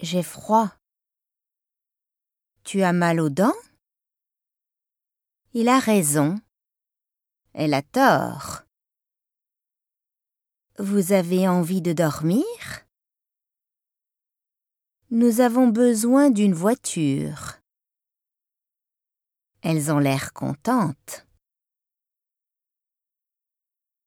J'ai froid. Tu as mal aux dents? Il a raison. Elle a tort. Vous avez envie de dormir? Nous avons besoin d'une voiture. Elles ont l'air contentes.